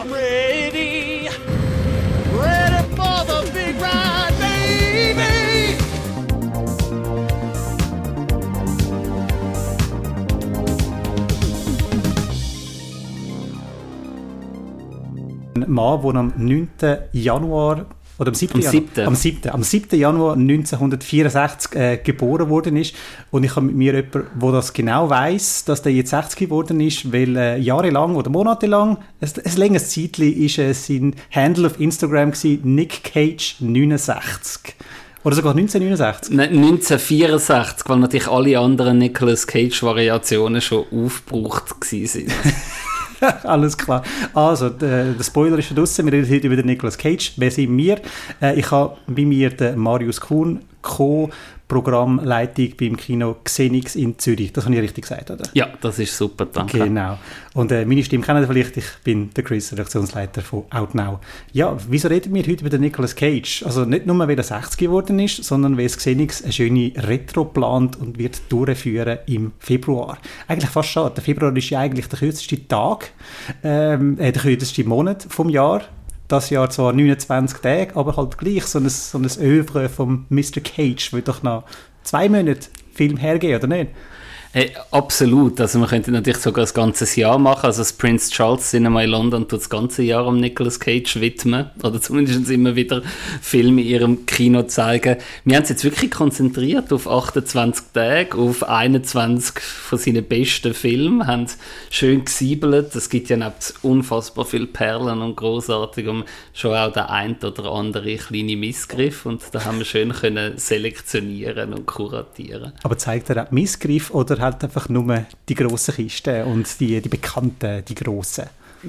I'm ready, ready for the big ride, baby. Ma, Mann, am 9. Januar oder am 7. Am Januar, 7.. am 7. Am 7. Januar 1964 äh, geboren worden ist. Und ich habe mit mir jemanden, der das genau weiß, dass der jetzt 60 geworden ist, weil äh, jahrelang oder monatelang, ein, ein längeres Zeitchen, ist äh, sein Handle auf Instagram gewesen, Nick Cage 69. Oder sogar 1969. Nein, 1964, weil natürlich alle anderen Nicolas Cage-Variationen schon aufgebraucht waren. Alles klar. Also, der, der Spoiler ist draussen. Wir reden heute über den Nicolas Cage. Wer sind wir? Äh, ich habe bei mir den Marius Kuhn, Co-Programmleitung beim Kino Xenix in Zürich. Das habe ich richtig gesagt, oder? ja, das ist super, danke. Genau. Und äh, meine Stimme kennen Sie vielleicht. Ich bin der Chris, Redaktionsleiter von Outnow. Ja, wieso reden wir heute über den Nicolas Cage? Also nicht nur, weil er 60 geworden ist, sondern weil es Xenix eine schöne Retro plant und wird durchführen im Februar. Eigentlich fast schade. Der Februar ist ja eigentlich der kürzeste Tag, ähm, äh, der kürzeste Monat vom Jahr. Das Jahr zwar 29 Tage, aber halt gleich so ein, so ein Övre vom Mr. Cage wird doch noch zwei Monate Film hergeben, oder nicht? Hey, absolut. Also man könnte natürlich sogar das ganze Jahr machen. Also das Prince Charles Cinema in London tut das ganze Jahr am Nicolas Cage widmen. Oder zumindest immer wieder Filme in ihrem Kino zeigen. Wir haben uns jetzt wirklich konzentriert auf 28 Tage, auf 21 von seinen besten Filmen, haben schön gesiebelt. Es gibt ja unfassbar viele Perlen und großartig und schon auch der ein oder andere kleine Missgriff. Und da haben wir schön können selektionieren und kuratieren. Aber zeigt er auch Missgriff oder halt einfach nur die grossen Kisten und die, die bekannten, die grossen?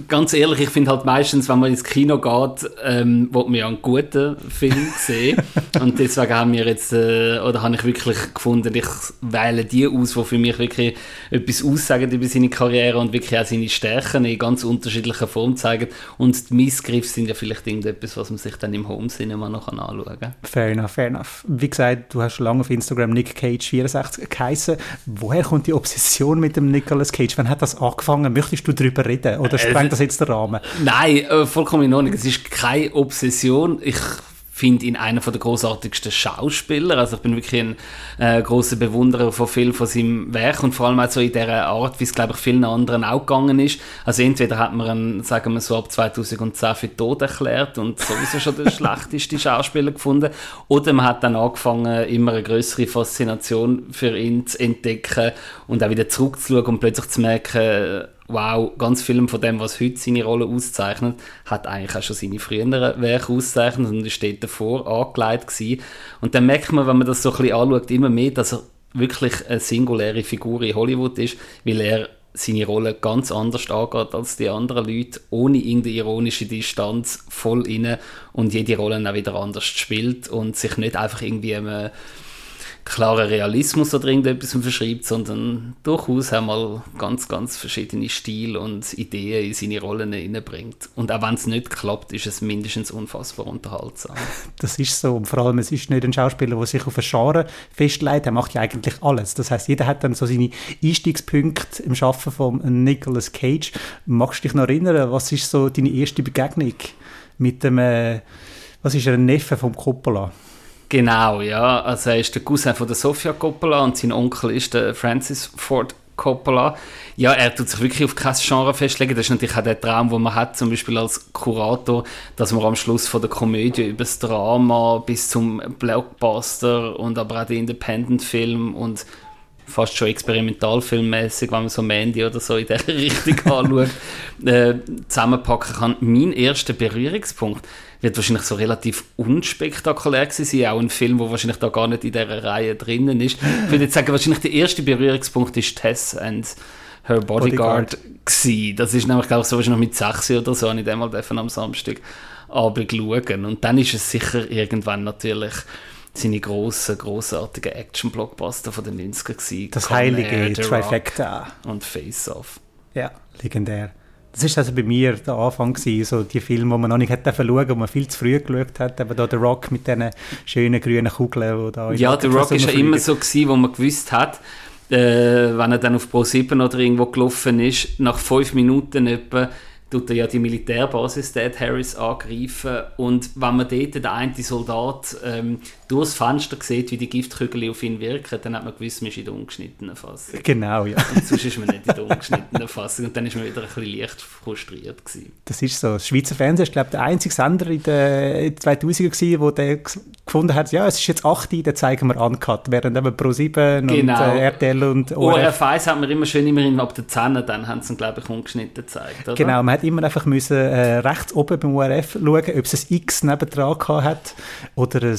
Ganz ehrlich, ich finde halt meistens, wenn man ins Kino geht, ähm, will man ja einen guten Film sehen. und deswegen haben wir jetzt, äh, oder habe ich wirklich gefunden, ich wähle die aus, die für mich wirklich etwas aussagen über seine Karriere und wirklich auch seine Stärken in ganz unterschiedlicher Form zeigen. Und die Missgriffe sind ja vielleicht irgendetwas, was man sich dann im Home Cinema noch anschauen kann. Fair enough, fair enough. Wie gesagt, du hast schon lange auf Instagram Nick Cage 64 geheißen. Woher kommt die Obsession mit dem Nicolas Cage? Wann hat das angefangen? Möchtest du darüber reden? Oder sprengt das jetzt den Rahmen? Nein, äh, vollkommen in Ordnung. Es ist keine Obsession. Ich finde ihn einer der großartigsten Schauspieler. Also ich bin wirklich ein äh, großer Bewunderer von viel von seinem Werk und vor allem auch so in der Art, wie es glaube ich vielen anderen auch gegangen ist. Also entweder hat man ihn, sagen wir so, ab 2010 für tot erklärt und sowieso schon der schlechteste Schauspieler gefunden, oder man hat dann angefangen, immer eine größere Faszination für ihn zu entdecken und auch wieder zurückzuschauen und plötzlich zu merken, wow, ganz viel von dem, was heute seine Rolle auszeichnet, hat eigentlich auch schon seine früheren Werke auszeichnet und ist dort davor angelegt gewesen. Und dann merkt man, wenn man das so ein bisschen anschaut, immer mehr, dass er wirklich eine singuläre Figur in Hollywood ist, weil er seine Rolle ganz anders angeht als die anderen Leute, ohne irgendeine ironische Distanz, voll inne und jede Rolle auch wieder anders spielt und sich nicht einfach irgendwie einem klaren Realismus oder irgendetwas verschreibt, sondern durchaus einmal ganz, ganz verschiedene Stile und Ideen in seine Rollen hineinbringt. Und auch wenn es nicht klappt, ist es mindestens unfassbar unterhaltsam. Das ist so. Und vor allem, es ist nicht ein Schauspieler, der sich auf ein Genre festlegt. Er macht ja eigentlich alles. Das heißt, jeder hat dann so seine Einstiegspunkte im Schaffen von Nicolas Cage. Magst du dich noch erinnern, was ist so deine erste Begegnung mit dem, äh, was ist er, ein Neffe vom Coppola? Genau, ja. Also er ist der Cousin von der Sofia Coppola und sein Onkel ist der Francis Ford Coppola. Ja, er tut sich wirklich auf kein Genre festlegen. Das ist natürlich auch der Traum, den man hat, zum Beispiel als Kurator, dass man am Schluss von der Komödie über das Drama bis zum Blockbuster und aber auch den Independent-Film und fast schon experimentalfilmmäßig, wenn man so Mandy oder so in der Richtung anschaut, äh, zusammenpacken kann. Mein erster Berührungspunkt wird wahrscheinlich so relativ unspektakulär gewesen sein, auch ein Film, der wahrscheinlich da gar nicht in dieser Reihe drinnen ist. Ich würde jetzt sagen, wahrscheinlich der erste Berührungspunkt ist Tess and Her Bodyguard, Bodyguard. Das ist nämlich, glaube ich, so wahrscheinlich mit 6 oder so, habe ich den mal am Samstag Abend schauen. Und dann ist es sicher irgendwann natürlich seine grossen, grossartigen Action-Blockbuster von den 90er gewesen. Das Con heilige Air, Trifecta. Und Face Off. Ja, legendär. Das ist also bei mir der Anfang gewesen, so die Filme, die man noch nicht hätte schauen, wo man viel zu früh geschaut hat, eben da der Rock mit diesen schönen grünen Kugeln, wo da Ja, der Rock ist ja immer so gewesen, wo man gewusst hat, äh, wenn er dann auf Pro 7 oder irgendwo gelaufen ist, nach fünf Minuten etwa, tut er ja die Militärbasis Dead Harris angreifen. Und wenn man dort den einen Soldat ähm, durchs Fenster sieht, wie die Giftkügel auf ihn wirken, dann hat man gewusst, man ist in der ungeschnittenen Fassung. Genau, ja. Und sonst ist man nicht in der ungeschnittenen Fassung und dann ist man wieder ein bisschen leicht frustriert gewesen. Das ist so. Das Schweizer Fernsehen ist, glaube ich, der einzige Sender in den 2000er gewesen, wo der gefunden hat, ja, es ist jetzt 8 Uhr, dann zeigen wir Uncut, während eben Pro7 Genau. und äh, RTL und ORF ORF 1 hat man immer schön immerhin ab der 10 dann haben sie ihn, glaube ich, ungeschnitten gezeigt, oder? Genau, man hat immer einfach müssen, äh, rechts oben beim ORF schauen, ob es ein X nebendran hat oder ein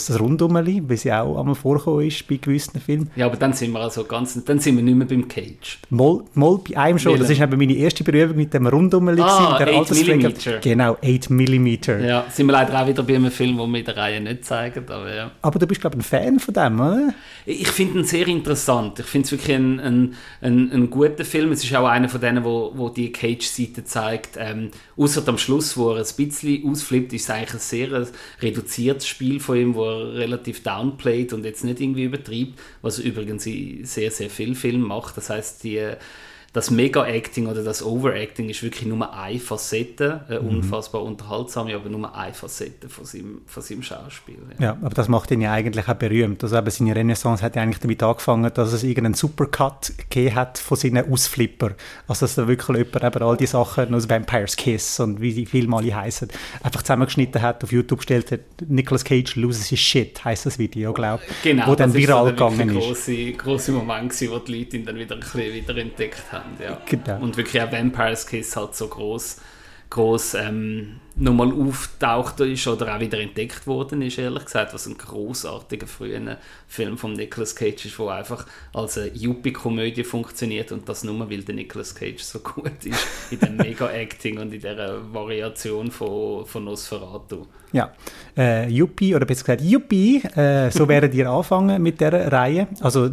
Rundumeli, wie sie auch einmal vorgekommen ist bei gewissen Filmen. Ja, aber dann sind wir also ganz, dann sind wir nicht mehr beim Cage. Mal, mal bei einem schon, das ist eben meine erste Berührung mit dem Rundumeli, Ah, der 8 Alterspflege. Millimeter. Genau, 8 mm. Ja, sind wir leider auch wieder bei einem Film, den wir in der Reihe nicht zeigen, aber ja. Aber du bist, glaube ich, ein Fan von dem, oder? Ich finde ihn sehr interessant. Ich finde es wirklich ein, ein, ein, ein guter Film. Es ist auch einer von denen, wo, wo die Cage-Seite zeigt. Ähm, Außer am Schluss, wo er ein bisschen ausflippt, ist es eigentlich ein sehr äh, reduziertes Spiel von ihm, wo er relativ downplayt und jetzt nicht irgendwie übertreibt, was übrigens sehr, sehr viel Film macht. Das heißt, die das Mega-Acting oder das Overacting ist wirklich nur eine Facette, eine unfassbar unterhaltsame, aber nur eine Facette von seinem, von seinem Schauspiel. Ja. Ja, aber das macht ihn ja eigentlich auch berühmt. Also eben seine Renaissance hat ja eigentlich damit angefangen, dass es irgendeinen Supercut gegeben hat von seinen Ausflipper. Also dass da wirklich jemand eben all die Sachen aus Vampire's Kiss und wie die Filme alle heißen, einfach zusammengeschnitten hat, auf YouTube gestellt hat, Nicolas Cage loses his shit, heisst das Video, glaube ich. Genau, wo dann das ist viral so gegangen ist. grosse, grosse Moment gewesen, wo die Leute ihn dann wieder ein bisschen wieder entdeckt haben. Ja. Genau. Und wirklich auch Vampire's Kiss halt so groß, groß ähm, nochmal auftaucht ist oder auch wieder entdeckt worden ist, ehrlich gesagt, was ein großartiger früher Film von Nicolas Cage ist, wo einfach als eine Yuppie-Komödie funktioniert und das nur, weil der Nicolas Cage so gut ist in dem Mega-Acting und in dieser Variation von, von Nosferatu. Ja, äh, Yuppie, oder besser gesagt Yuppie, äh, so werdet ihr anfangen mit der Reihe. Also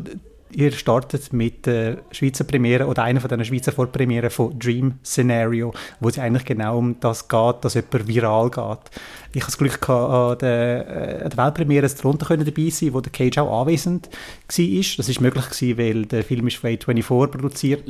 ihr startet mit der Schweizer Premiere oder einer von den Schweizer Vorpremieren von Dream Scenario, wo es eigentlich genau um das geht, dass jemand viral geht. Ich hatte das Glück gehabt, an der, äh, an der Weltpremiere darunter können dabei sein, wo der Cage auch anwesend war. Das ist möglich gewesen, weil der Film ist von A24 produziert.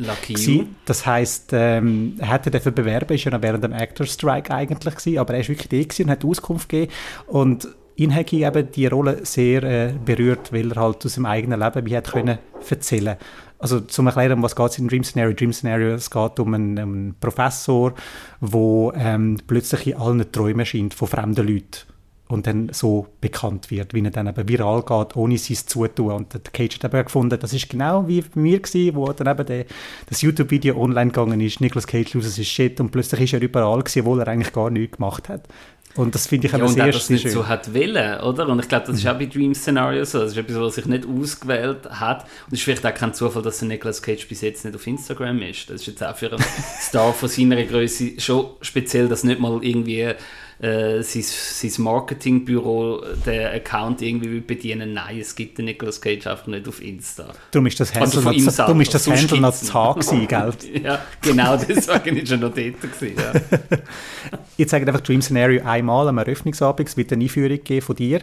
You. Das heisst, ähm, er hätte dafür bewerben, ist ja noch während dem Actor Strike eigentlich gewesen, aber er ist wirklich da und hat Auskunft gegeben und ihn hat eben die Rolle sehr äh, berührt, weil er halt aus seinem eigenen Leben wie hat können erzählen. Also zum erklären, was geht es in Dream Scenario? Dream Scenario, es geht um einen, einen Professor, wo ähm, plötzlich in allen Träumen scheint von fremden Leuten und dann so bekannt wird, wie er dann eben viral geht, ohne sein Zutun. Und der Cage hat eben gefunden, das ist genau wie bei mir gewesen, wo dann eben der, das YouTube-Video online gegangen ist, Nicolas Cage loses his shit und plötzlich ist er überall gewesen, obwohl er eigentlich gar nichts gemacht hat. Und das finde ich Ja, und sehr, er das sehr nicht schön. so hat wollen, oder? Und ich glaube, das ist auch bei Dream Scenario so. Das ist etwas, was sich nicht ausgewählt hat. Und es ist vielleicht auch kein Zufall, dass der Nicolas Cage bis jetzt nicht auf Instagram ist. Das ist jetzt auch für einen Star von seiner Größe schon speziell, dass nicht mal irgendwie äh, sein, sein Marketingbüro den Account irgendwie bedienen Nein, es gibt den Nicolas Cage einfach nicht auf Insta. Darum ist das Also Handle ihm noch, selber, darum ist das Handle noch zu gewesen, gell? Ja, genau, deswegen ist er noch dort gewesen. Ja. Ihr zeigt einfach Dream Scenario einmal am Eröffnungsabend, es wird eine Einführung geben von dir.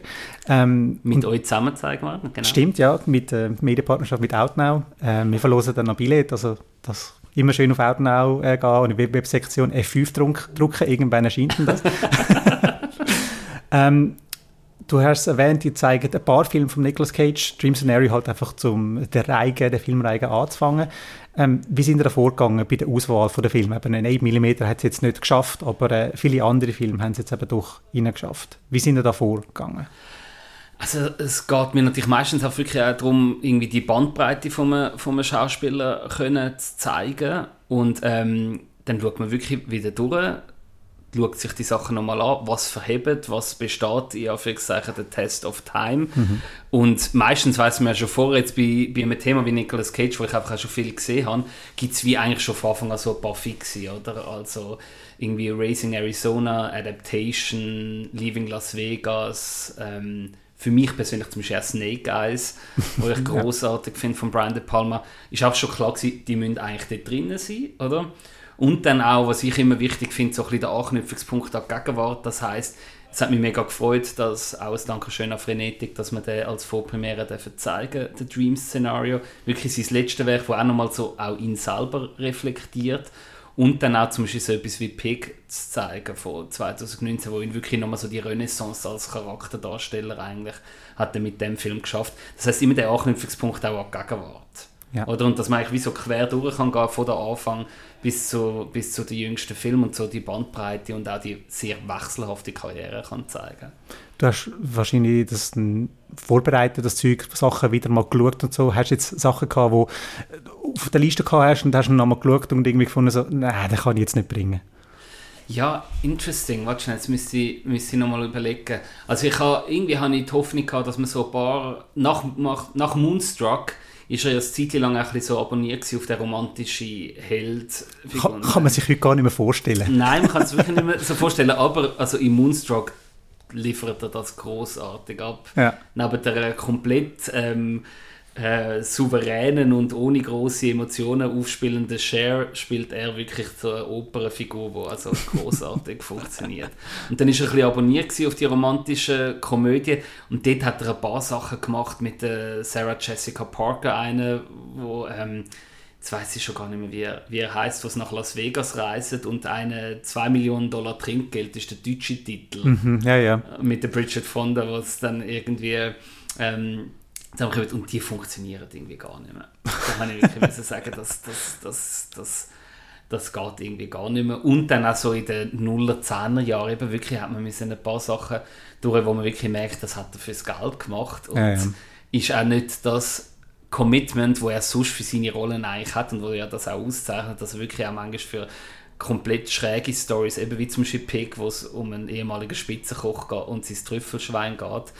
Ähm, Mit euch zusammen zeigen wir. Genau. Stimmt, ja, mit äh, Medienpartnerschaft mit Outnow. Äh, wir verlosen dann noch Billett, also das immer schön auf Outnow äh, gehen und in die Web- Websektion F5 druck, drucken, irgendwann erscheint das. ähm, du hast erwähnt, die zeigen ein paar Filme von Nicolas Cage, Dream Scenario halt einfach zum der Reihe, der Filmreihe anzufangen. Ähm, wie sind ihr da vorgegangen bei der Auswahl von der Filme? Eben ein 8 mm hat es jetzt nicht geschafft, aber äh, viele andere Filme haben es jetzt eben doch geschafft. Wie sind ihr da vorgegangen? Also es geht mir natürlich meistens auch wirklich auch darum, irgendwie die Bandbreite von einem, von einem Schauspieler können zu zeigen und ähm, dann schaut man wirklich wieder durch, schaut sich die Sachen nochmal an, was verhebt, was besteht, in Anführungszeichen, der Test of Time. Und meistens weiß man ja schon vorher, jetzt bei, bei einem Thema wie Nicolas Cage, wo ich einfach auch schon viel gesehen habe, gibt es wie eigentlich schon von Anfang an so ein paar Fixe, oder? Also irgendwie Racing Arizona, Adaptation, Leaving Las Vegas, ähm, für mich persönlich zum Beispiel auch Snake Eyes, wo ich großartig finde von Brian De Palma, ist auch schon klar gewesen, die müssen eigentlich dort drinnen sein, oder? Und dann auch, was ich immer wichtig finde, so ein bisschen der Anknüpfungspunkt an die Gegenwart. Das heißt, es hat mich mega gefreut, dass auch ein Dankeschön an Frenetik, dass wir den als Vorpremiere dürfen zeigen, der Dream Szenario. Wirklich sein letztes Werk, wo auch nochmal so auch ihn selber reflektiert. Und dann auch zum Beispiel so etwas wie Pig zu zeigen von 2019, wo ihn wirklich nochmal so die Renaissance als Charakterdarsteller eigentlich hat er mit dem Film geschafft. Das heißt immer der Anknüpfungspunkt auch an die Gegenwart. Ja. Oder? Und dass man eigentlich wie so quer durch kann gehen, von der Anfang bis zu, bis zu den jüngsten Filmen und so die Bandbreite und auch die sehr wechselhafte Karriere kann zeigen. Du hast wahrscheinlich das vorbereitet, das Zeug, Sachen wieder mal geschaut und so. Hast du jetzt Sachen gehabt, die du auf der Liste gehabt hast und hast dann nochmal geschaut und irgendwie gefunden, so, nein, den kann ich jetzt nicht bringen. Ja, interesting. Warte schnell, jetzt müsste ich, müsste ich nochmal überlegen. Also ich habe, irgendwie habe ich die Hoffnung gehabt, dass man so ein paar, nach, nach, nach Moonstruck ist er ja eine Zeit lang ein bisschen so abonniert auf der romantische Held. Kann, kann man sich heute gar nicht mehr vorstellen. Nein, man kann es wirklich nicht mehr so vorstellen, aber also in Moonstruck liefert er das großartig ab. Ja. Neben der komplett ähm, äh, souveränen und ohne große Emotionen aufspielenden Cher spielt er wirklich so eine Opernfigur, die also großartig funktioniert. Und dann ist er ein bisschen abonniert auf die romantische Komödie und dort hat er ein paar Sachen gemacht mit der Sarah Jessica Parker, eine, wo ähm, jetzt weiß ich schon gar nicht mehr, wie er, wie er heißt, was nach Las Vegas reist und eine 2 Millionen Dollar Trinkgeld ist der deutsche Titel Hm, ja, ja. mit der Bridget Fonda, was dann irgendwie ähm, zusammenkommt und die funktionieren irgendwie gar nicht mehr. Da habe ich wirklich müssen sagen, dass das, das, das, das geht irgendwie gar nicht mehr. Und dann auch so in den 0er, 10er Jahren eben wirklich hat man müssen ein paar Sachen durch, wo man wirklich merkt, das hat er fürs Geld gemacht und Ja, ja. ist auch nicht das Commitment, wo er sonst für seine Rollen eigentlich hat und wo er das auch auszeichnet, dass er wirklich auch manchmal für komplett schräge Stories, eben wie zum Beispiel Pig, wo es um einen ehemaligen Spitzenkoch geht und sein Trüffelschwein geht,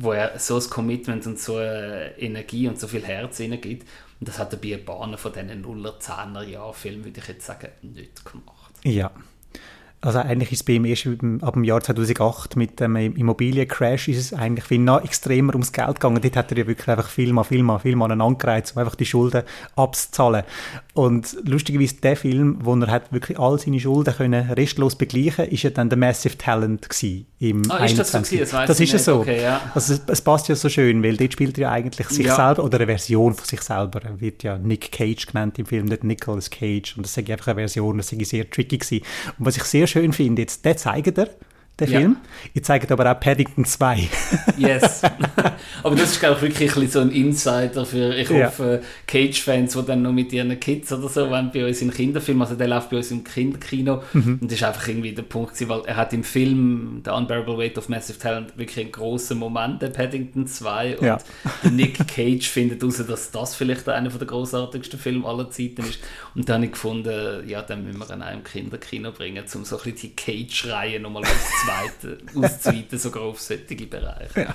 wo er so ein Commitment und so eine Energie und so viel Herz hineingibt. Und das hat er ein paar von diesen 0er, 10er Jahren Filmen, würde ich jetzt sagen, nicht gemacht. Ja. Also eigentlich ist es bei ihm erst ab dem Jahr 2008 mit dem Immobiliencrash ist es eigentlich viel noch extremer ums Geld gegangen. Dort hat er ja wirklich einfach viel mal, viel mal, viel mal aneinandergereiht, um einfach die Schulden abzuzahlen. Und lustigerweise der Film, wo er hat wirklich all seine Schulden können restlos begleichen, ist ja dann der Massive Talent gewesen im Ah, ist das so 21. gewesen? Das Das ist ja so. Okay, ja. Also es, es passt ja so schön, weil dort spielt er ja eigentlich sich Ja. selber oder eine Version von sich selber. Er wird ja Nick Cage genannt im Film, nicht Nicolas Cage. Und das ist einfach eine Version, das ist sehr tricky gewesen. Und was ich sehr schön finde, jetzt, den zeigt er, Ja. Film. Ihr zeigt aber auch Paddington 2. Yes. Aber das ist, glaube ich, wirklich ein so ein Insider für, ich Ja. hoffe, Cage-Fans, die dann noch mit ihren Kids oder so wollen, bei uns im Kinderfilm, also der läuft bei uns im Kinderkino Mhm. und das ist einfach irgendwie der Punkt gewesen, weil er hat im Film The Unbearable Weight of Massive Talent wirklich einen grossen Moment, der Paddington 2 und Ja. der Nick Cage findet heraus, dass das vielleicht einer der großartigsten Filme aller Zeiten ist und dann habe ich gefunden, ja, dann müssen wir ihn auch im Kinderkino bringen, um so ein bisschen die Cage-Reihe nochmal auszuweiten, auszuweiten, sogar auf solche Bereiche.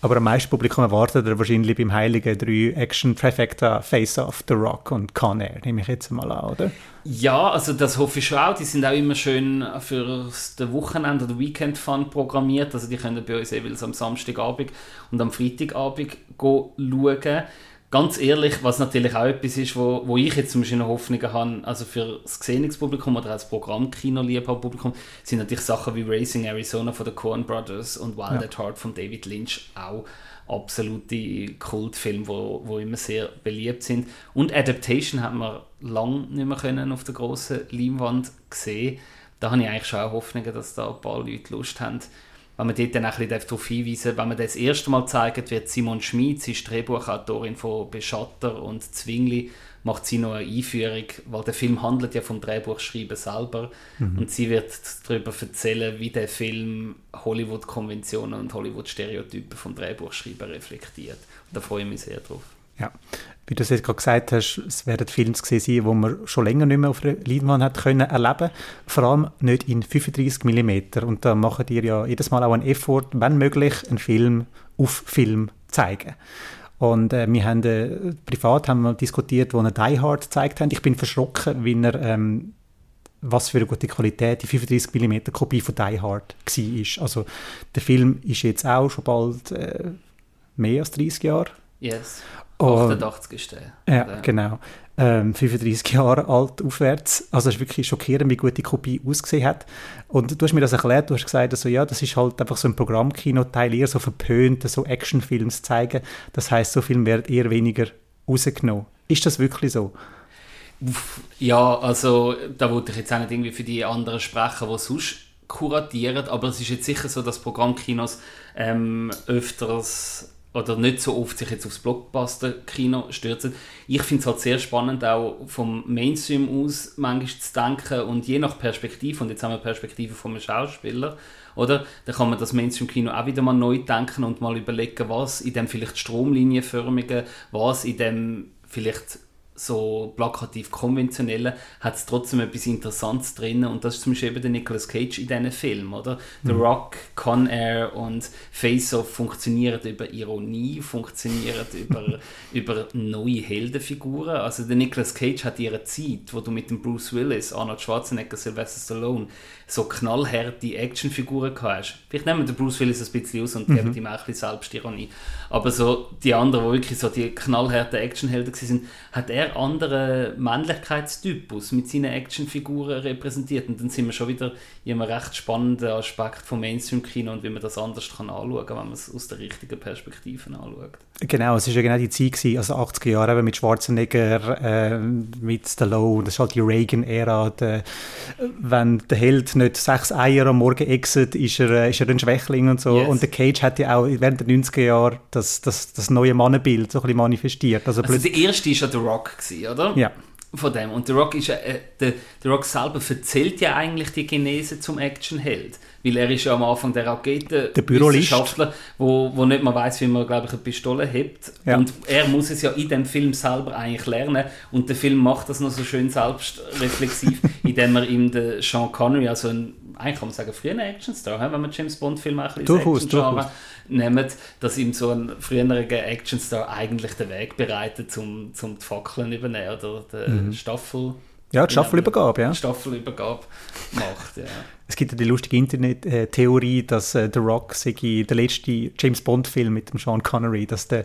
Aber am meisten Publikum erwartet er wahrscheinlich beim Heiligen drei Action Trifecta Face Off, The Rock und Con Air, nehme ich jetzt mal an, oder? Ja, also das hoffe ich schon auch. Die sind auch immer schön für das Wochenende oder Weekend Fun programmiert. Also die können bei uns jeweils am Samstagabend und am Freitagabend go schauen. Ganz ehrlich, was natürlich auch etwas ist, wo, wo ich jetzt zum Beispiel noch Hoffnungen habe, also für das Gesehungspublikum oder als Programm-Kino-Liebhaberpublikum, sind natürlich Sachen wie Racing Arizona von den Coen Brothers und Wild Ja. at Heart von David Lynch auch absolute Kultfilme, wo, wo immer sehr beliebt sind. Und Adaptation hat man lange nicht mehr können auf der grossen Leinwand gesehen. Da habe ich eigentlich schon auch Hoffnungen, dass da ein paar Leute Lust haben. Wenn man dort dann ein bisschen darauf hinweisen wenn man das erste Mal zeigt, wird Simon Schmid, sie ist Drehbuchautorin von Beschatter und Zwingli, macht sie noch eine Einführung, weil der Film handelt ja vom Drehbuchschreiben selber und sie wird darüber erzählen, wie der Film Hollywood-Konventionen und Hollywood-Stereotypen vom Drehbuchschreiben reflektiert. Und da freue ich mich sehr drauf. Ja. Wie du es jetzt gerade gesagt hast, es werden Filme gesehen sein, die man schon länger nicht mehr auf der Leinwand hat können erleben Vor allem nicht in 35 mm. Und da machen die ja jedes Mal auch einen Effort, wenn möglich, einen Film auf Film zeigen. Und äh, wir haben äh, privat haben wir diskutiert, wo wir Die Hard gezeigt haben. Ich bin verschrocken, wie er ähm, was für eine gute Qualität die 35 mm Kopie von Die Hard war. Also der Film ist jetzt auch schon bald äh, mehr als 30 Jahre Yes. Und- 88 ist der. ja, Der- genau. Ähm, 35 Jahre alt aufwärts. Also es ist wirklich schockierend, wie gut die Kopie ausgesehen hat. Und du hast mir das erklärt, du hast gesagt, also, ja, das ist halt einfach so ein Programmkino-Teil, eher so verpönt, so Actionfilms zeigen. Das heißt, so Film wird eher weniger rausgenommen. Ist das wirklich so? Ja, also da wollte ich jetzt auch nicht irgendwie für die anderen sprechen, die sonst kuratieren, aber es ist jetzt sicher so, dass Programmkinos ähm, öfters oder nicht so oft sich jetzt aufs Blockbuster-Kino stürzen. Ich finde es halt sehr spannend, auch vom Mainstream aus manchmal zu denken und je nach Perspektive, und jetzt haben wir Perspektive von einem Schauspieler, oder? Dann kann man das Mainstream-Kino auch wieder mal neu denken und mal überlegen, was in dem vielleicht stromlinienförmigen, was in dem vielleicht so plakativ konventionellen, hat es trotzdem etwas Interessantes drin und das ist zum Beispiel eben der Nicolas Cage in diesen Filmen, oder? The Rock, Con Air und Face Off funktionieren über Ironie, funktionieren über, über neue Heldenfiguren. Also der Nicolas Cage hat ihre Zeit, wo du mit dem Bruce Willis, Arnold Schwarzenegger, Sylvester Stallone so knallharte Actionfiguren gehabt hast. Vielleicht nehmen wir den Bruce Willis ein bisschen aus und geben ihm auch ein bisschen Selbstironie. Aber so die anderen, die wirklich so die knallharten Actionhelden waren, hat er anderen Männlichkeitstypus mit seinen Actionfiguren repräsentiert. Und dann sind wir schon wieder in einem recht spannenden Aspekt vom Mainstream-Kino und wie man das anders kann anschauen kann, wenn man es aus der richtigen Perspektive anschaut. Genau, es war ja genau die Zeit, gewesen, also 80er Jahre eben mit Schwarzenegger, äh, mit Stallone, das ist halt die Reagan-Ära. Wenn der Held nicht sechs Eier am Morgen exit, ist er, äh, ist er ein Schwächling und so. Yes. Und der Cage hat ja auch während der 90er Jahre das, das, das neue Mannenbild so ein bisschen manifestiert. Also, Also der erste war ja The Rock, gewesen, oder? ja, von dem. Und The Rock, ist äh, der, der Rock selber erzählt ja eigentlich die Genese zum Actionheld. Weil er ist ja am Anfang der Raketen Der wo, wo nicht mal weiß, wie man, glaube ich, eine Pistole hebt. Ja. Und er muss es ja in dem Film selber eigentlich lernen. Und der Film macht das noch so schön selbstreflexiv, indem er ihm den Sean Connery, also ein, eigentlich kann man sagen, früher Actionstar, wenn man James Bond-Film ein bisschen Durchaus, durchaus. nehmen, dass ihm so ein früherer Actionstar eigentlich den Weg bereitet, um, um die Fackeln übernehmen oder die Mhm. Staffel... ja, die Staffelübergabe, ja. Staffelübergabe macht, ja. Es gibt ja die lustige Internet-Theorie, dass äh, The Rock sei der letzte James Bond-Film mit dem Sean Connery, dass der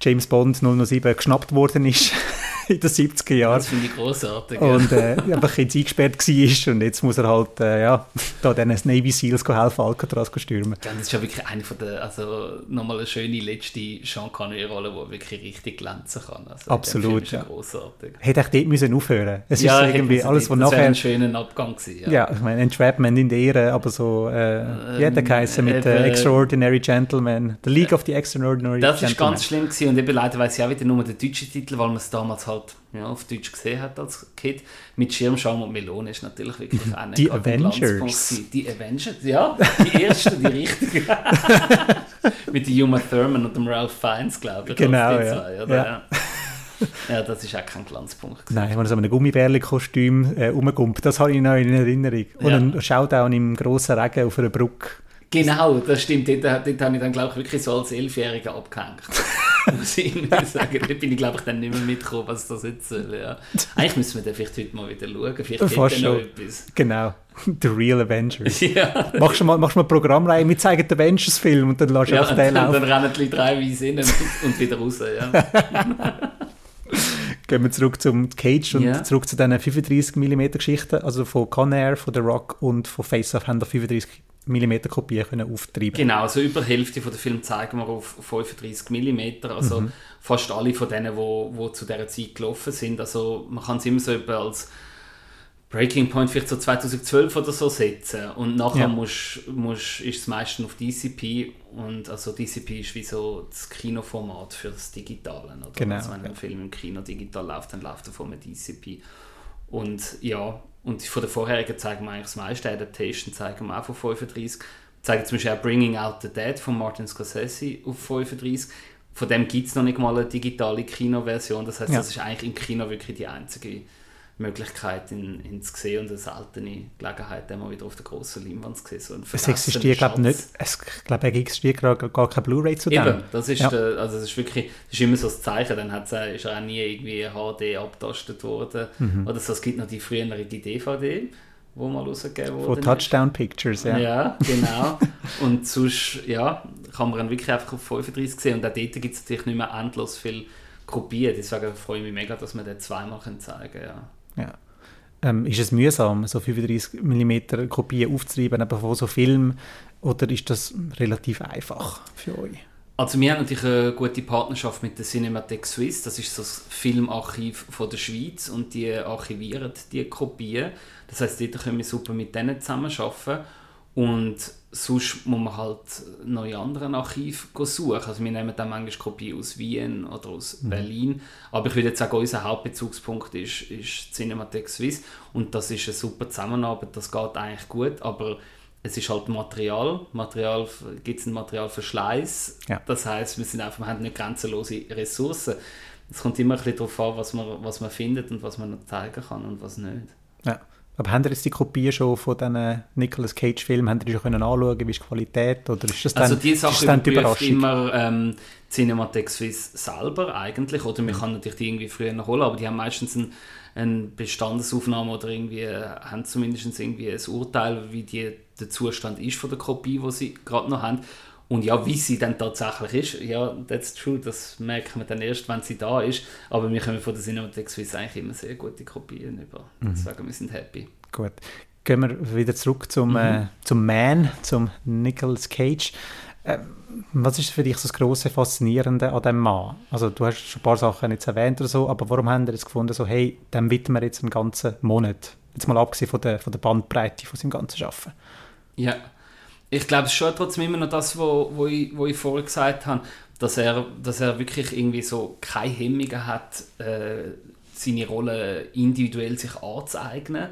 James Bond 007 geschnappt worden ist in den 70er Jahren. Das finde ich großartig. und äh, einfach jetzt eingesperrt war und jetzt muss er halt äh, ja, da den Navy Seals helfen, Alcatraz go stürmen. Ja, das ist ja wirklich eine von der, also nochmal eine schöne letzte Sean Connery-Rolle, die wirklich richtig glänzen kann. Also, Absolut, ist ja ja. großartig. Hätte ich dort müssen aufhören Es Ja, ist irgendwie alles, was das wäre nachher... ein schöner Abgang gewesen. Ja, ich meine, Entrapment in der Ehre, aber so, äh, wie hat der geheißen mit äh, Extraordinary Gentlemen? The League of the Extraordinary Das ist Gentlemen. ganz schlimm gewesen und eben leider weiß ich auch wieder nur den deutschen Titel, weil man es damals halt ja, auf Deutsch gesehen hat als Kind. Mit Schirmscham und Melone ist natürlich wirklich einer Die Avengers. Die Avengers, ja, die erste, die richtige. Mit der Uma Thurman und dem Ralph Fiennes, glaube ich. Genau, ja. Zwei, oder? Ja. Ja. ja, das ist auch kein Glanzpunkt. gewesen. Nein, wenn er so in einem Gummibärli-Kostüm äh, rumkommt, das habe ich noch in Erinnerung. Und Ja. ein Showdown im grossen Regen auf einer Brücke. Genau, das stimmt. Dort, dort habe ich dann, glaube ich, wirklich so als Elfjähriger abgehängt. Muss ich Ihnen sagen. Dort bin ich, glaube ich, dann nicht mehr mitgekommen, was das jetzt soll. Ja. Eigentlich müssen wir den vielleicht heute mal wieder schauen. Vielleicht Fast noch schon. etwas. Genau. The Real Avengers. Ja, machst du mal, machst du mal eine Programmreihe, wir zeigen den Avengers-Film und dann du ja einfach den dann, dann laufen. rennen die Leute rein und, und wieder raus. Ja. Gehen wir zurück zum Cage und Ja. zurück zu diesen 35mm Geschichten. Also von Con Air, von The Rock und von Face Off haben da 35mm Kopien können auftreiben. Genau, also über die Hälfte von der Film zeigen wir auf 35 mm, also Mhm. fast alle von denen, wo, wo zu dieser Zeit gelaufen sind. Also man kann es immer so als Breaking Point vielleicht so 2012 oder so setzen und nachher Ja. musst, musst, ist es meistens auf DCP und also DCP ist wie so das Kinoformat für das Digitale. Oder? Genau, Also wenn ja. ein Film im Kino digital läuft, dann läuft er von einem DCP. Und ja, und von der vorherigen zeigen wir eigentlich das meiste. Adaptation zeigen wir auch von 35. Zeigen zum Beispiel auch Bringing Out the Dead von Martin Scorsese auf 35. Von dem gibt es noch nicht mal eine digitale Kinoversion. Das heißt, Ja. das ist eigentlich im Kino wirklich die einzige Möglichkeit, ihn, ihn zu sehen und eine seltene Gelegenheit, den mal wieder auf der grossen Leinwand zu sehen. So Es existiert, glaube ich, nicht. Es, ich glaube, es existiert gerade gar kein Blu-ray zu dem. Eben, das ist, Ja. der, also das ist wirklich, das ist immer so das Zeichen, dann hat's, ist er auch nie irgendwie HD abgetastet worden. Mhm. Oder so, es gibt noch die frühere die DVD, wo mal rausgegeben Von wurde. Touchdown Pictures, ja. Ja. genau. und sonst, ja, kann man ihn wirklich einfach auf 35 sehen. Und auch dort gibt es natürlich nicht mehr endlos viel Kopien. Deswegen freue ich mich mega, dass wir den zweimal zeigen können. Ja. Ja. Ähm, ist es mühsam, so 35mm Kopien aufzutreiben, eben von so Filmen, oder ist das relativ einfach für euch? Also wir haben natürlich eine gute Partnerschaft mit der Cinematheque Suisse, das ist das Filmarchiv von der Schweiz und die archivieren die Kopien. Das heißt, dort können wir super mit denen zusammenarbeiten und sonst muss man halt neue anderen Archive suchen. Also wir nehmen dann manchmal Kopien aus Wien oder aus Mhm. Berlin, aber ich würde jetzt sagen, unser Hauptbezugspunkt ist, ist Cinematheque Suisse und das ist eine super Zusammenarbeit, das geht eigentlich gut, aber es ist halt Material, Material gibt es ein Materialverschleiß, Ja. das heißt, wir, sind einfach, wir haben nicht grenzenlose Ressourcen. Es kommt immer ein bisschen darauf an, was man, was man findet und was man noch zeigen kann und was nicht. Ja. Aber haben ihr jetzt die Kopie schon von diesen Nicolas Cage-Filmen, haben ihr die schon können anschauen, wie ist die Qualität, oder ist das dann, Also die ist Sache dann die Überraschung? immer ähm, Cinematheque Suisse selber eigentlich, oder? Man kann natürlich die irgendwie früher noch holen, aber die haben meistens ein, eine Bestandesaufnahme oder irgendwie äh, haben zumindest irgendwie ein Urteil, wie die, der Zustand ist von der Kopie, die sie gerade noch haben. Und ja, wie sie dann tatsächlich ist, ja, that's true, das merkt man dann erst, wenn sie da ist. Aber wir können von der Cinematheque Suisse eigentlich immer sehr gute Kopien über. Mhm. Deswegen, wir sind happy. Gut. Gehen wir wieder zurück zum, Mhm. äh, zum Man, zum Nicolas Cage. Ähm, was ist für dich das grosse Faszinierende an diesem Mann? Also du hast schon ein paar Sachen jetzt erwähnt oder so, aber warum haben wir jetzt gefunden, so hey, dem widmen wir jetzt einen ganzen Monat? Jetzt mal abgesehen von der, von der Bandbreite von seinem ganzen Arbeiten. Ja, ich glaube, es ist schon trotzdem immer noch das, wo, wo, ich, wo ich vorher gesagt habe, dass er, dass er wirklich irgendwie so keine Hemmungen hat, äh, seine Rolle individuell sich anzueignen,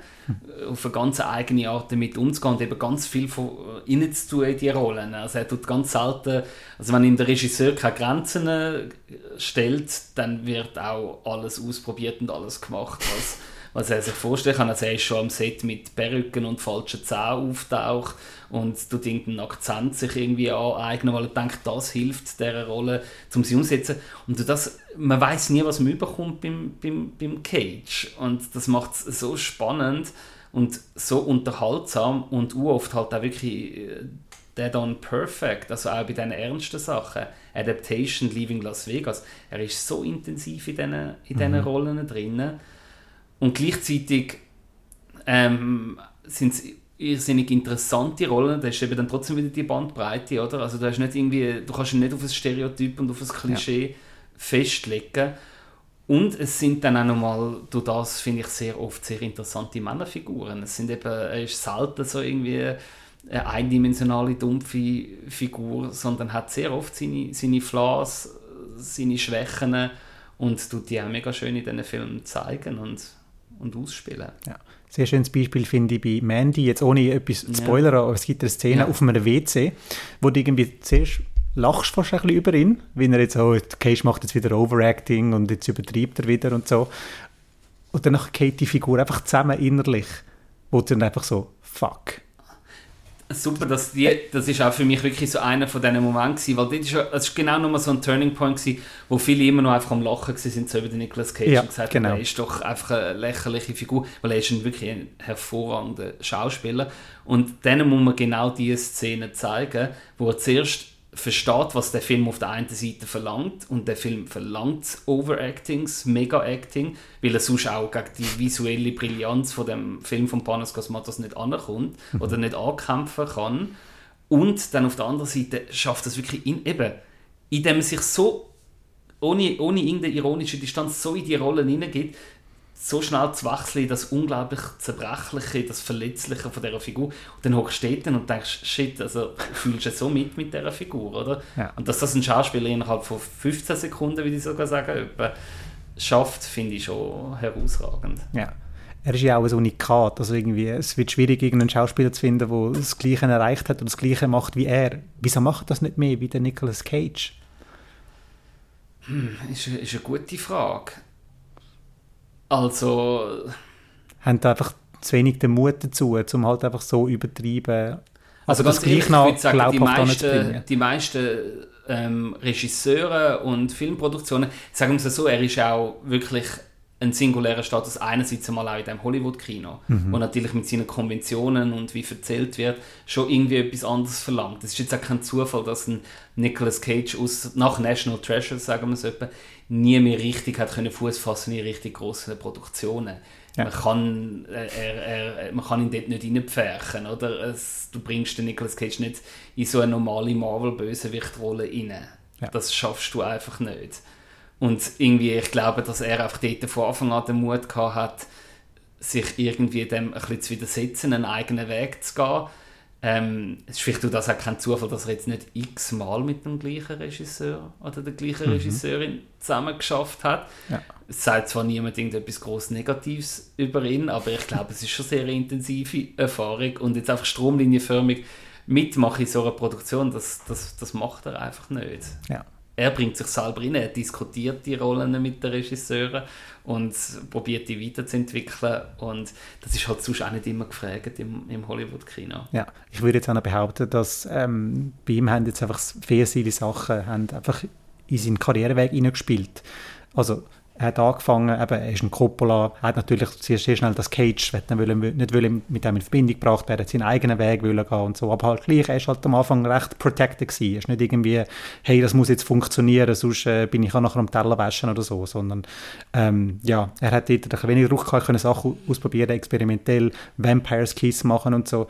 äh, auf eine ganz eigene Art damit umzugehen und eben ganz viel von äh, innen zu tun in die Rollen. Also er tut ganz selten, also wenn ihm der Regisseur keine Grenzen äh, stellt, dann wird auch alles ausprobiert und alles gemacht, was, was er sich vorstellen kann. Also er ist schon am Set mit Perücken und falschen Zähnen auftaucht und tut irgendeinen Akzent sich irgendwie aneignen, weil er denkt, das hilft dieser Rolle, um sie umzusetzen. Und das, man weiß nie, was man überkommt beim, beim, beim Cage. Und das macht es so spannend und so unterhaltsam und oft halt auch wirklich äh, dead on perfect, also auch bei diesen ernsten Sachen. Adaptation, Leaving Las Vegas, er ist so intensiv in diesen, in diesen Rollen drin. Und gleichzeitig ähm, sind es irrsinnig interessante Rollen, da ist eben dann trotzdem wieder die Bandbreite, oder? Also du, hast nicht irgendwie, du kannst ihn nicht auf ein Stereotyp und auf ein Klischee festlegen. Und es sind dann auch nochmal, durch das finde ich sehr oft sehr interessante Männerfiguren. Es sind eben, er ist selten so irgendwie eine eindimensionale, dumpfe Figur, sondern hat sehr oft seine, seine Flaws, seine Schwächen und tut die auch mega schön in diesen Filmen zeigen und, und ausspielen. Ja. Sehr schönes Beispiel finde ich bei Mandy, jetzt ohne etwas zu spoilern, aber es gibt eine Szene Ja. auf einem WC, wo du irgendwie zuerst lachst fast ein bisschen über ihn, wie er jetzt, oh, Cage macht jetzt wieder Overacting und jetzt übertreibt er wieder und so. Und dann geht die Figur einfach zusammen innerlich, wo dann einfach so, fuck. Super, dass die, das ist auch für mich wirklich so einer von diesen Momenten gewesen, weil das ist, das ist genau nochmal so ein Turning Point gewesen, wo viele immer noch einfach am Lachen sind so über den Nicolas Cage Ja, und gesagt genau. haben, er ist doch einfach eine lächerliche Figur, weil er ist ein wirklich ein hervorragender Schauspieler und denen muss man genau diese Szene zeigen, wo er zuerst versteht, was der Film auf der einen Seite verlangt und der Film verlangt das Overacting, das Mega-Acting, weil er sonst auch gegen die visuelle Brillanz von dem Film von Panos Cosmatos nicht ankommt oder nicht ankämpfen kann. Und dann auf der anderen Seite schafft es wirklich in, eben, indem er sich so ohne, ohne irgendeine ironische Distanz so in die Rollen hineingeht, so schnell zu wechseln, das unglaublich Zerbrechliche, das Verletzliche von dieser Figur. Und dann hockst du dort und denkst, shit, also fühlst du so mit mit dieser Figur, oder? Ja. Und dass das ein Schauspieler innerhalb von 15 Sekunden, würde ich sogar sagen, schafft, finde ich schon herausragend. Ja. Er ist ja auch ein Unikat, also irgendwie, es wird schwierig, irgendeinen Schauspieler zu finden, der das Gleiche erreicht hat und das Gleiche macht wie er. Wieso macht das nicht mehr wie der Nicolas Cage? Ist, ist eine gute Frage. Also, haben da einfach zu wenig den Mut dazu, um halt einfach so übertreiben. Also das ganz ehrlich, gleich würde sagen, die meisten, die meisten ähm, Regisseure und Filmproduktionen, sagen wir es so, er ist auch wirklich ein singulärer Status, einerseits einmal auch in dem Hollywood-Kino, Mhm. wo natürlich mit seinen Konventionen und wie erzählt wird, schon irgendwie etwas anderes verlangt. Es ist jetzt auch kein Zufall, dass ein Nicolas Cage aus, nach National Treasure, sagen wir es etwa, nie mehr richtig hat können Fuß fassen in richtig grossen Produktionen. Ja. Man, kann, äh, er, er, man kann ihn dort nicht reinpferchen, oder? Es, du bringst den Nicolas Cage nicht in so eine normale Marvel-Bösewicht-Rolle rein. Ja. Das schaffst du einfach nicht. Und irgendwie, ich glaube, dass er einfach dort von Anfang an den Mut gehabt hat, sich irgendwie dem ein bisschen zu widersetzen, einen eigenen Weg zu gehen. Ähm, es ist vielleicht auch das auch kein Zufall, dass er jetzt nicht x-mal mit dem gleichen Regisseur oder der gleichen Regisseurin zusammen geschafft hat. Ja. Es sagt zwar niemand irgendetwas groß Negatives über ihn, aber ich glaube, es ist schon sehr intensive Erfahrung und jetzt einfach stromlinienförmig mitmachen in so einer Produktion, das, das, das macht er einfach nicht. Ja. Er bringt sich selber rein, er diskutiert die Rollen mit den Regisseuren und probiert die weiterzuentwickeln und das ist halt sonst auch nicht immer gefragt im, im Hollywood-Kino. Ja, ich würde jetzt auch noch behaupten, dass ähm, bei ihm haben jetzt einfach viele Sachen haben einfach in seinen Karriereweg hineingespielt. Also hat angefangen, eben, er ist ein Coppola, er hat natürlich sehr, sehr schnell das Cage, wollen, nicht wollen mit dem in Verbindung gebracht werden, seinen eigenen Weg wollen gehen und so, aber halt gleich, er ist halt am Anfang recht protected gewesen, er ist nicht irgendwie, hey, das muss jetzt funktionieren, sonst äh, bin ich auch nachher am Teller waschen oder so, sondern ähm, ja, er hat dort ein Druck gehabt, können Sachen ausprobieren, experimentell, Vampires Kiss machen und so,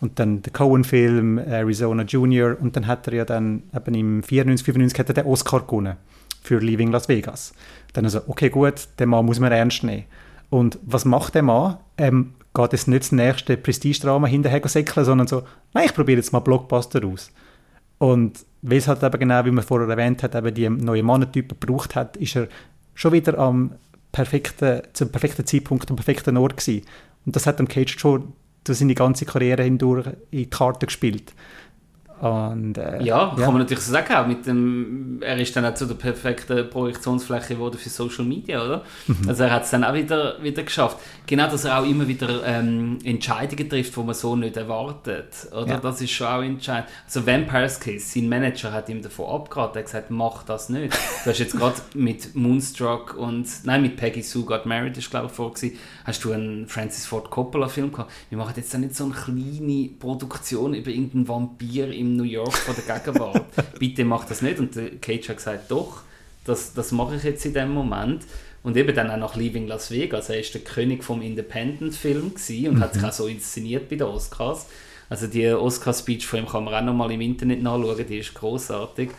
und dann der Cohen-Film, Arizona Junior, und dann hat er ja dann eben im 94, 95 hat er den Oscar gewonnen für Leaving Las Vegas. Dann also, okay, gut, den Mann muss man ernst nehmen. Und was macht der Mann? Ähm, geht es nicht das nächste Prestigedrama hinterher säckeln, sondern so, nein, ich probiere jetzt mal Blockbuster aus. Und weil es halt eben genau, wie man vorher erwähnt hat, eben die neuen Mannentypen gebraucht hat, ist er schon wieder am perfekten, zum perfekten Zeitpunkt am perfekten Ort gewesen. Und das hat dem Cage schon durch seine ganze Karriere hindurch in die Karte gespielt. Und, äh, Ja, kann man natürlich so sagen. Auch mit dem, er ist dann auch zu der perfekten Projektionsfläche geworden für Social Media, oder? Also er hat es dann auch wieder, wieder geschafft. Genau, dass er auch immer wieder ähm, Entscheidungen trifft, die man so nicht erwartet. Oder? Ja. Das ist schon auch entscheidend. Also Vampire's Kiss, sein Manager hat ihm davon abgeraten. Er hat gesagt, mach das nicht. Du hast jetzt gerade mit Moonstruck und, nein, mit Peggy Sue Got Married, ist glaube ich vor gewesen, hast du einen Francis Ford Coppola Film gehabt. Wir machen jetzt dann nicht so eine kleine Produktion über irgendeinen Vampir im New York von der Gegenwart. Bitte mach das nicht. Und der Cage hat gesagt, doch, das, das mache ich jetzt in dem Moment. Und eben dann auch nach Leaving Las Vegas. Er ist der König vom Independent-Film und hat sich auch so inszeniert bei den Oscars. Also die Oscar-Speech von ihm kann man auch nochmal im Internet nachschauen, die ist großartig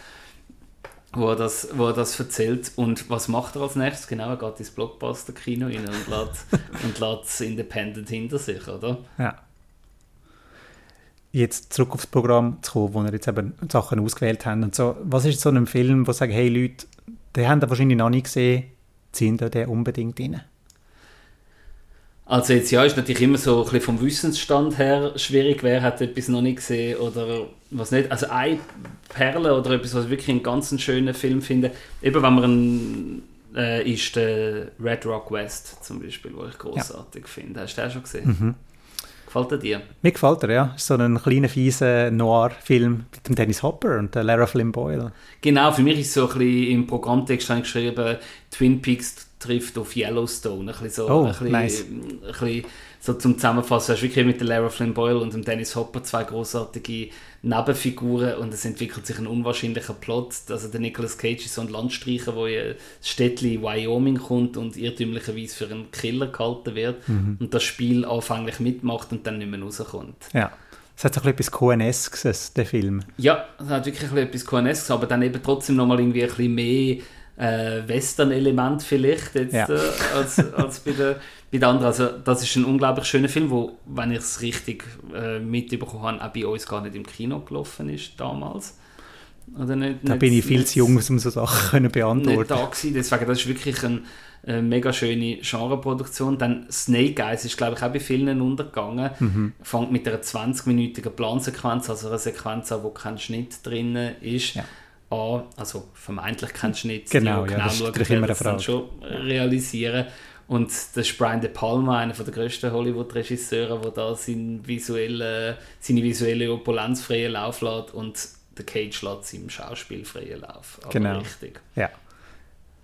wo er, das, wo er das erzählt. Und was macht er als nächstes? Genau, er geht ins Blockbuster-Kino rein und lässt, und lässt das Independent hinter sich, oder? Ja. Jetzt zurück aufs Programm zu kommen, wo wir jetzt eben Sachen ausgewählt haben und so. Was ist so ein Film, wo sagen, hey Leute, die haben den wahrscheinlich noch nicht gesehen, ziehen da den unbedingt rein? Also jetzt ja, ist natürlich immer so ein bisschen vom Wissensstand her schwierig, wer hat etwas noch nicht gesehen oder was nicht. Also eine Perle oder etwas, was ich wirklich einen ganz schönen Film finde, eben wenn man einen, äh, ist der Red Rock West zum Beispiel, wo ich großartig finde. Hast du den schon gesehen? Gefällt er dir? Mir gefällt er, ja. So ein kleiner, fieser Noir-Film mit dem Dennis Hopper und der Lara Flynn Boyle. Genau, für mich ist so ein bisschen im Programmtext geschrieben, Twin Peaks trifft auf Yellowstone. Ein bisschen so, Oh, ein bisschen, nice. ein bisschen so zum Zusammenfassen. Du hast wirklich mit der Lara Flynn Boyle und dem Dennis Hopper zwei großartige Nebenfiguren und es entwickelt sich ein unwahrscheinlicher Plot. Also der Nicolas Cage ist so ein Landstreicher, der in ein Städtchen Wyoming kommt und irrtümlicherweise für einen Killer gehalten wird Mhm. und das Spiel anfänglich mitmacht und dann nicht mehr rauskommt. Ja. Es hat so ein bisschen etwas Coen-eskes, der Film. Ja, es hat wirklich ein bisschen etwas Coenesques, aber dann eben trotzdem nochmal irgendwie ein bisschen mehr äh, Western-Element vielleicht jetzt, Ja. äh, als, als bei, der, bei den anderen. Also das ist ein unglaublich schöner Film, wo, wenn ich es richtig äh, mitbekommen habe, auch bei uns gar nicht im Kino gelaufen ist damals. Oder nicht, Da nicht- bin ich viel nicht- zu jung, um so Sachen können nicht beantworten da gewesen. Deswegen, das ist wirklich eine äh, mega schöne Genreproduktion. Dann Snake Eyes ist, glaube ich, auch bei vielen untergegangen. Mhm. Fängt mit einer 20-minütigen Plansequenz, also einer Sequenz an, wo kein Schnitt drin ist. Ja. An, also vermeintlich kein Schnitt. Genau, die, ja, das ist schauen, natürlich immer eine Frage. schon realisieren. Und das ist Brian De Palma, einer der grössten Hollywood-Regisseure, der da seinen visuelle, seine visuelle Opulenz freien Lauf lässt und der Cage lässt seinem Schauspiel freien Lauf. Aber Genau. richtig. Ja.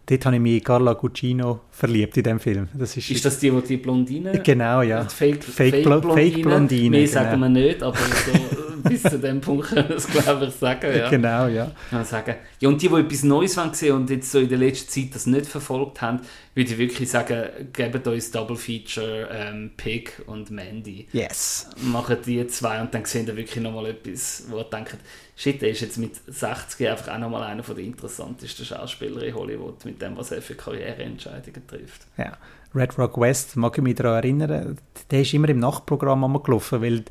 Dort habe ich mich in Carla Gugino verliebt in dem Film. Das ist, Ist das die, die die Blondine? Genau, ja. Die Fake, Fake Fake, Blo- Blondine. Fake Blondine, Mehr genau. sagen wir nicht, aber so bis zu dem Punkt können wir es, glaube ich, sagen. Ja. Genau, ja. Kann man sagen. Ja, und die, die etwas Neues wollen sehen und jetzt so in der letzten Zeit das nicht verfolgt haben, würde ich wirklich sagen, gebt uns Double Feature ähm, Pig und Mandy. Yes. Machen die zwei und dann sehen ihr wirklich nochmal etwas, wo ihr denkt, shit, der ist jetzt mit 60 einfach auch nochmal einer der interessantesten Schauspieler in Hollywood, mit dem, was er für Karriereentscheidungen trifft. Ja. Red Rock West, mag ich mich daran erinnern, der ist immer im Nachtprogramm gelaufen, weil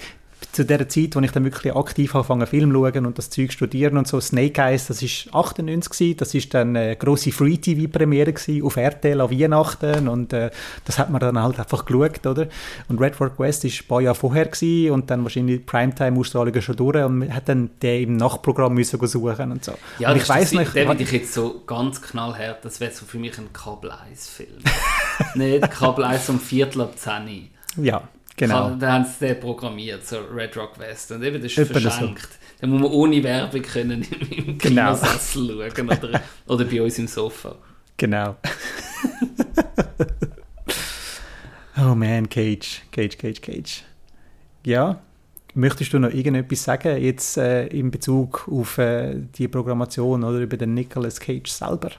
zu der Zeit, wo ich dann wirklich aktiv angefangen Film zu schauen und das Zeug studieren und so, Snake Eyes, das ist 98 gewesen, das ist dann eine grosse Free-TV-Premiere auf RTL an Weihnachten und äh, das hat man dann halt einfach geschaut, oder? Und Red Rock West ist ein paar Jahre vorher gewesen und dann wahrscheinlich Primetime-Ausstrahlungen schon durch und man hat dann den im Nachtprogramm müssen suchen und so. Ja, und ich weiß nicht. Den würde ich jetzt so ganz knallhart, das wäre so für mich ein Kabel-1-Film. nicht Kabel 1 um Viertel ab 10 Ja, genau. Kann, dann haben sie den programmiert, so Red Rock West. Und eben, das ist Etwa das verschenkt. Da muss man ohne Werbung können im, im Genau. Kinosessel schauen oder, oder bei uns im Sofa. Genau. oh man, Cage, Cage, Cage, Cage. Ja, möchtest du noch irgendetwas sagen jetzt äh, in Bezug auf äh, die Programmation oder über den Nicolas Cage selber?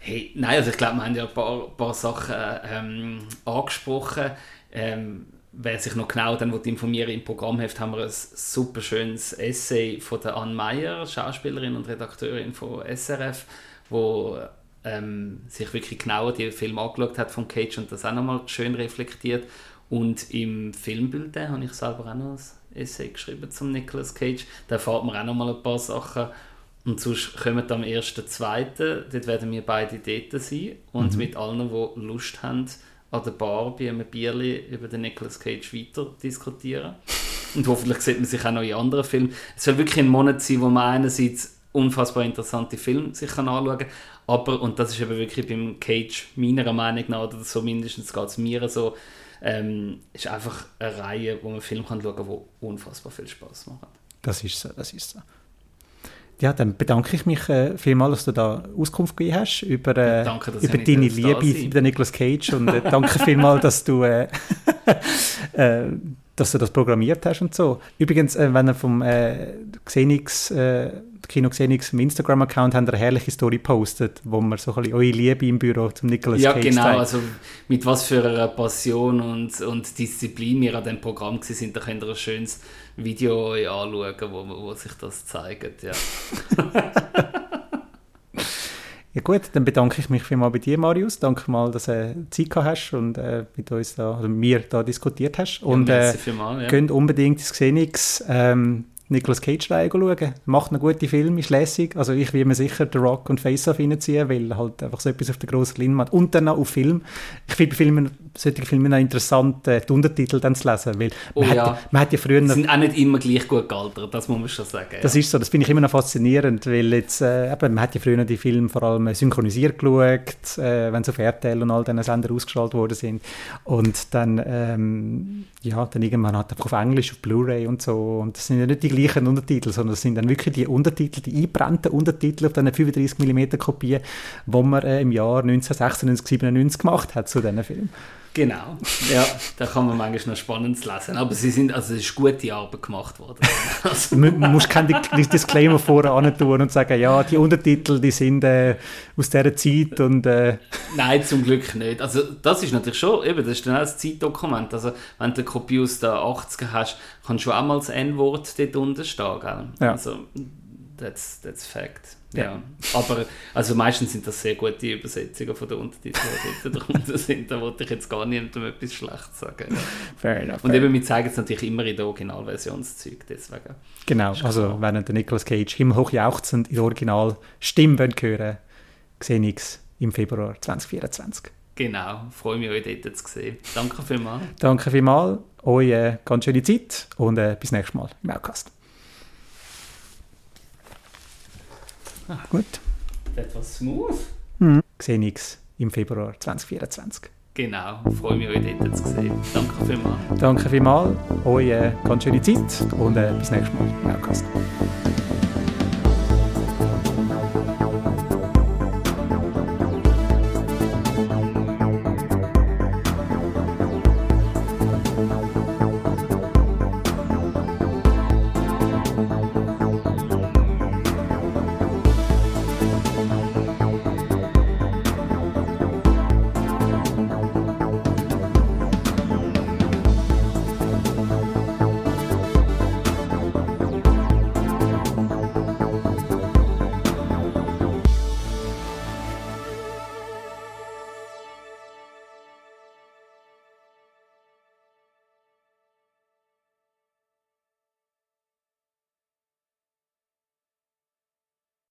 Hey, nein, also ich glaube, wir haben ja ein paar, paar Sachen ähm, angesprochen. Ähm, wer sich noch genau dann will informieren im Programmheft haben wir ein super schönes Essay von der Anne Meyer, Schauspielerin und Redakteurin von SRF, wo ähm, sich wirklich genauer die Film angeschaut hat von Cage und das auch nochmal schön reflektiert. Und im Filmbulletin habe ich selber auch noch ein Essay geschrieben zum Nicolas Cage. Da erfahrt man auch nochmal ein paar Sachen. Und sonst kommen am 1.2., dort werden wir beide dort sein und mit allen, die Lust haben, an der Bar bei einem Bierli über den Nicolas Cage weiter diskutieren. Und hoffentlich sieht man sich auch noch in anderen Filmen. Es soll wirklich ein Monat sein, wo man einerseits unfassbar interessante Filme sich anschauen kann, aber, und das ist eben wirklich beim Cage meiner Meinung nach, oder so mindestens geht es mir so, ähm, ist einfach eine Reihe, wo man Filme schauen kann, die unfassbar viel Spaß machen. Das ist so, das ist so. Ja, dann bedanke ich mich äh, vielmals, dass du da Auskunft gegeben hast über, äh, Danke, über deine Liebe für den Nicolas Cage und äh, danke vielmals, dass du, äh, äh, dass du das programmiert hast und so. Übrigens, äh, wenn ihr vom äh, Xenix, äh, Kino Xenix im Instagram-Account habt eine herrliche Story postet, wo man so ein bisschen eure Liebe im Büro zum Nicolas Ja, Cage genau. zeigt. Also mit was für einer Passion und, und Disziplin wir an dem Programm sind, da könnt ihr ein schönes Video anschauen, wo, wo sich das zeigt. Ja. Ja gut, dann bedanke ich mich vielmals bei dir, Marius. Danke mal, dass du Zeit gehabt hast und äh, mit uns da, oder mir da diskutiert hast. Und ja, äh, vielmals, ja. Unbedingt ins Xenix ähm, Nicolas Cage Reihe schauen. Macht einen guten Film, ist lässig. Also ich will mir sicher The Rock und Face Off reinziehen, weil halt einfach so etwas auf der grossen Leinwand und dann auch auf Film. Ich finde bei Filmen, solche Filme noch interessant, äh, die Untertitel dann zu lesen, weil Oh man, ja. hat, man hat ja früher... Die sind auch nicht immer gleich gut gealtert, das muss man schon sagen. Das ja. ist so, das finde ich immer noch faszinierend, weil jetzt, äh, eben, man hat ja früher die Filme vor allem äh, synchronisiert geschaut, äh, wenn sie auf RTL und all diesen Sender ausgestrahlt worden sind. Und dann, ähm, ja, dann irgendwann hat einfach auf Englisch, auf Blu-ray und so. Und das sind ja nicht die gleichen Untertitel, sondern das sind dann wirklich die Untertitel, die eingebrannten Untertitel auf diesen 35mm Kopien, die man äh, im Jahr 1996, 97 gemacht hat zu diesen Filmen. Genau, ja, da kann man manchmal noch Spannendes lesen. Aber sie sind, also es ist gute Arbeit gemacht worden. Also, Du mu- musst keinen Di- Disclaimer vorne tun und sagen, ja, die Untertitel, die sind äh, aus dieser Zeit und äh, Nein, zum Glück nicht. Also das ist natürlich schon, eben, das ist dann auch ein Zeitdokument. Also wenn du eine Kopie aus den 80er hast, kannst du auch mal das N-Wort dort unten stehen, gell? Ja. Also that's, that's fact. Ja. Ja. Aber also meistens sind das sehr gute Übersetzungen von den Untertiteln, die dort drunter sind. Da wollte ich jetzt gar niemandem etwas Schlechtes sagen. Fair enough. Und fair. eben, wir zeigen es natürlich immer in der Originalversionszeug, deswegen. Genau, also wenn den Nicolas Cage himmelhoch jauchzend in der Original Stimme wollt hören sehe ich es im Februar 2024. Genau, freue mich, euch dort zu sehen. Danke vielmals. Danke vielmals, euch äh, ganz schöne Zeit und äh, bis nächstes Mal im Outcast. Gut, Etwas smooth. sehe ich es im Februar 2024. Genau, freue mich, euch dort zu sehen. Danke vielmals. Danke vielmals, euch äh, ganz schöne Zeit und äh, bis nächstes Mal Outcast.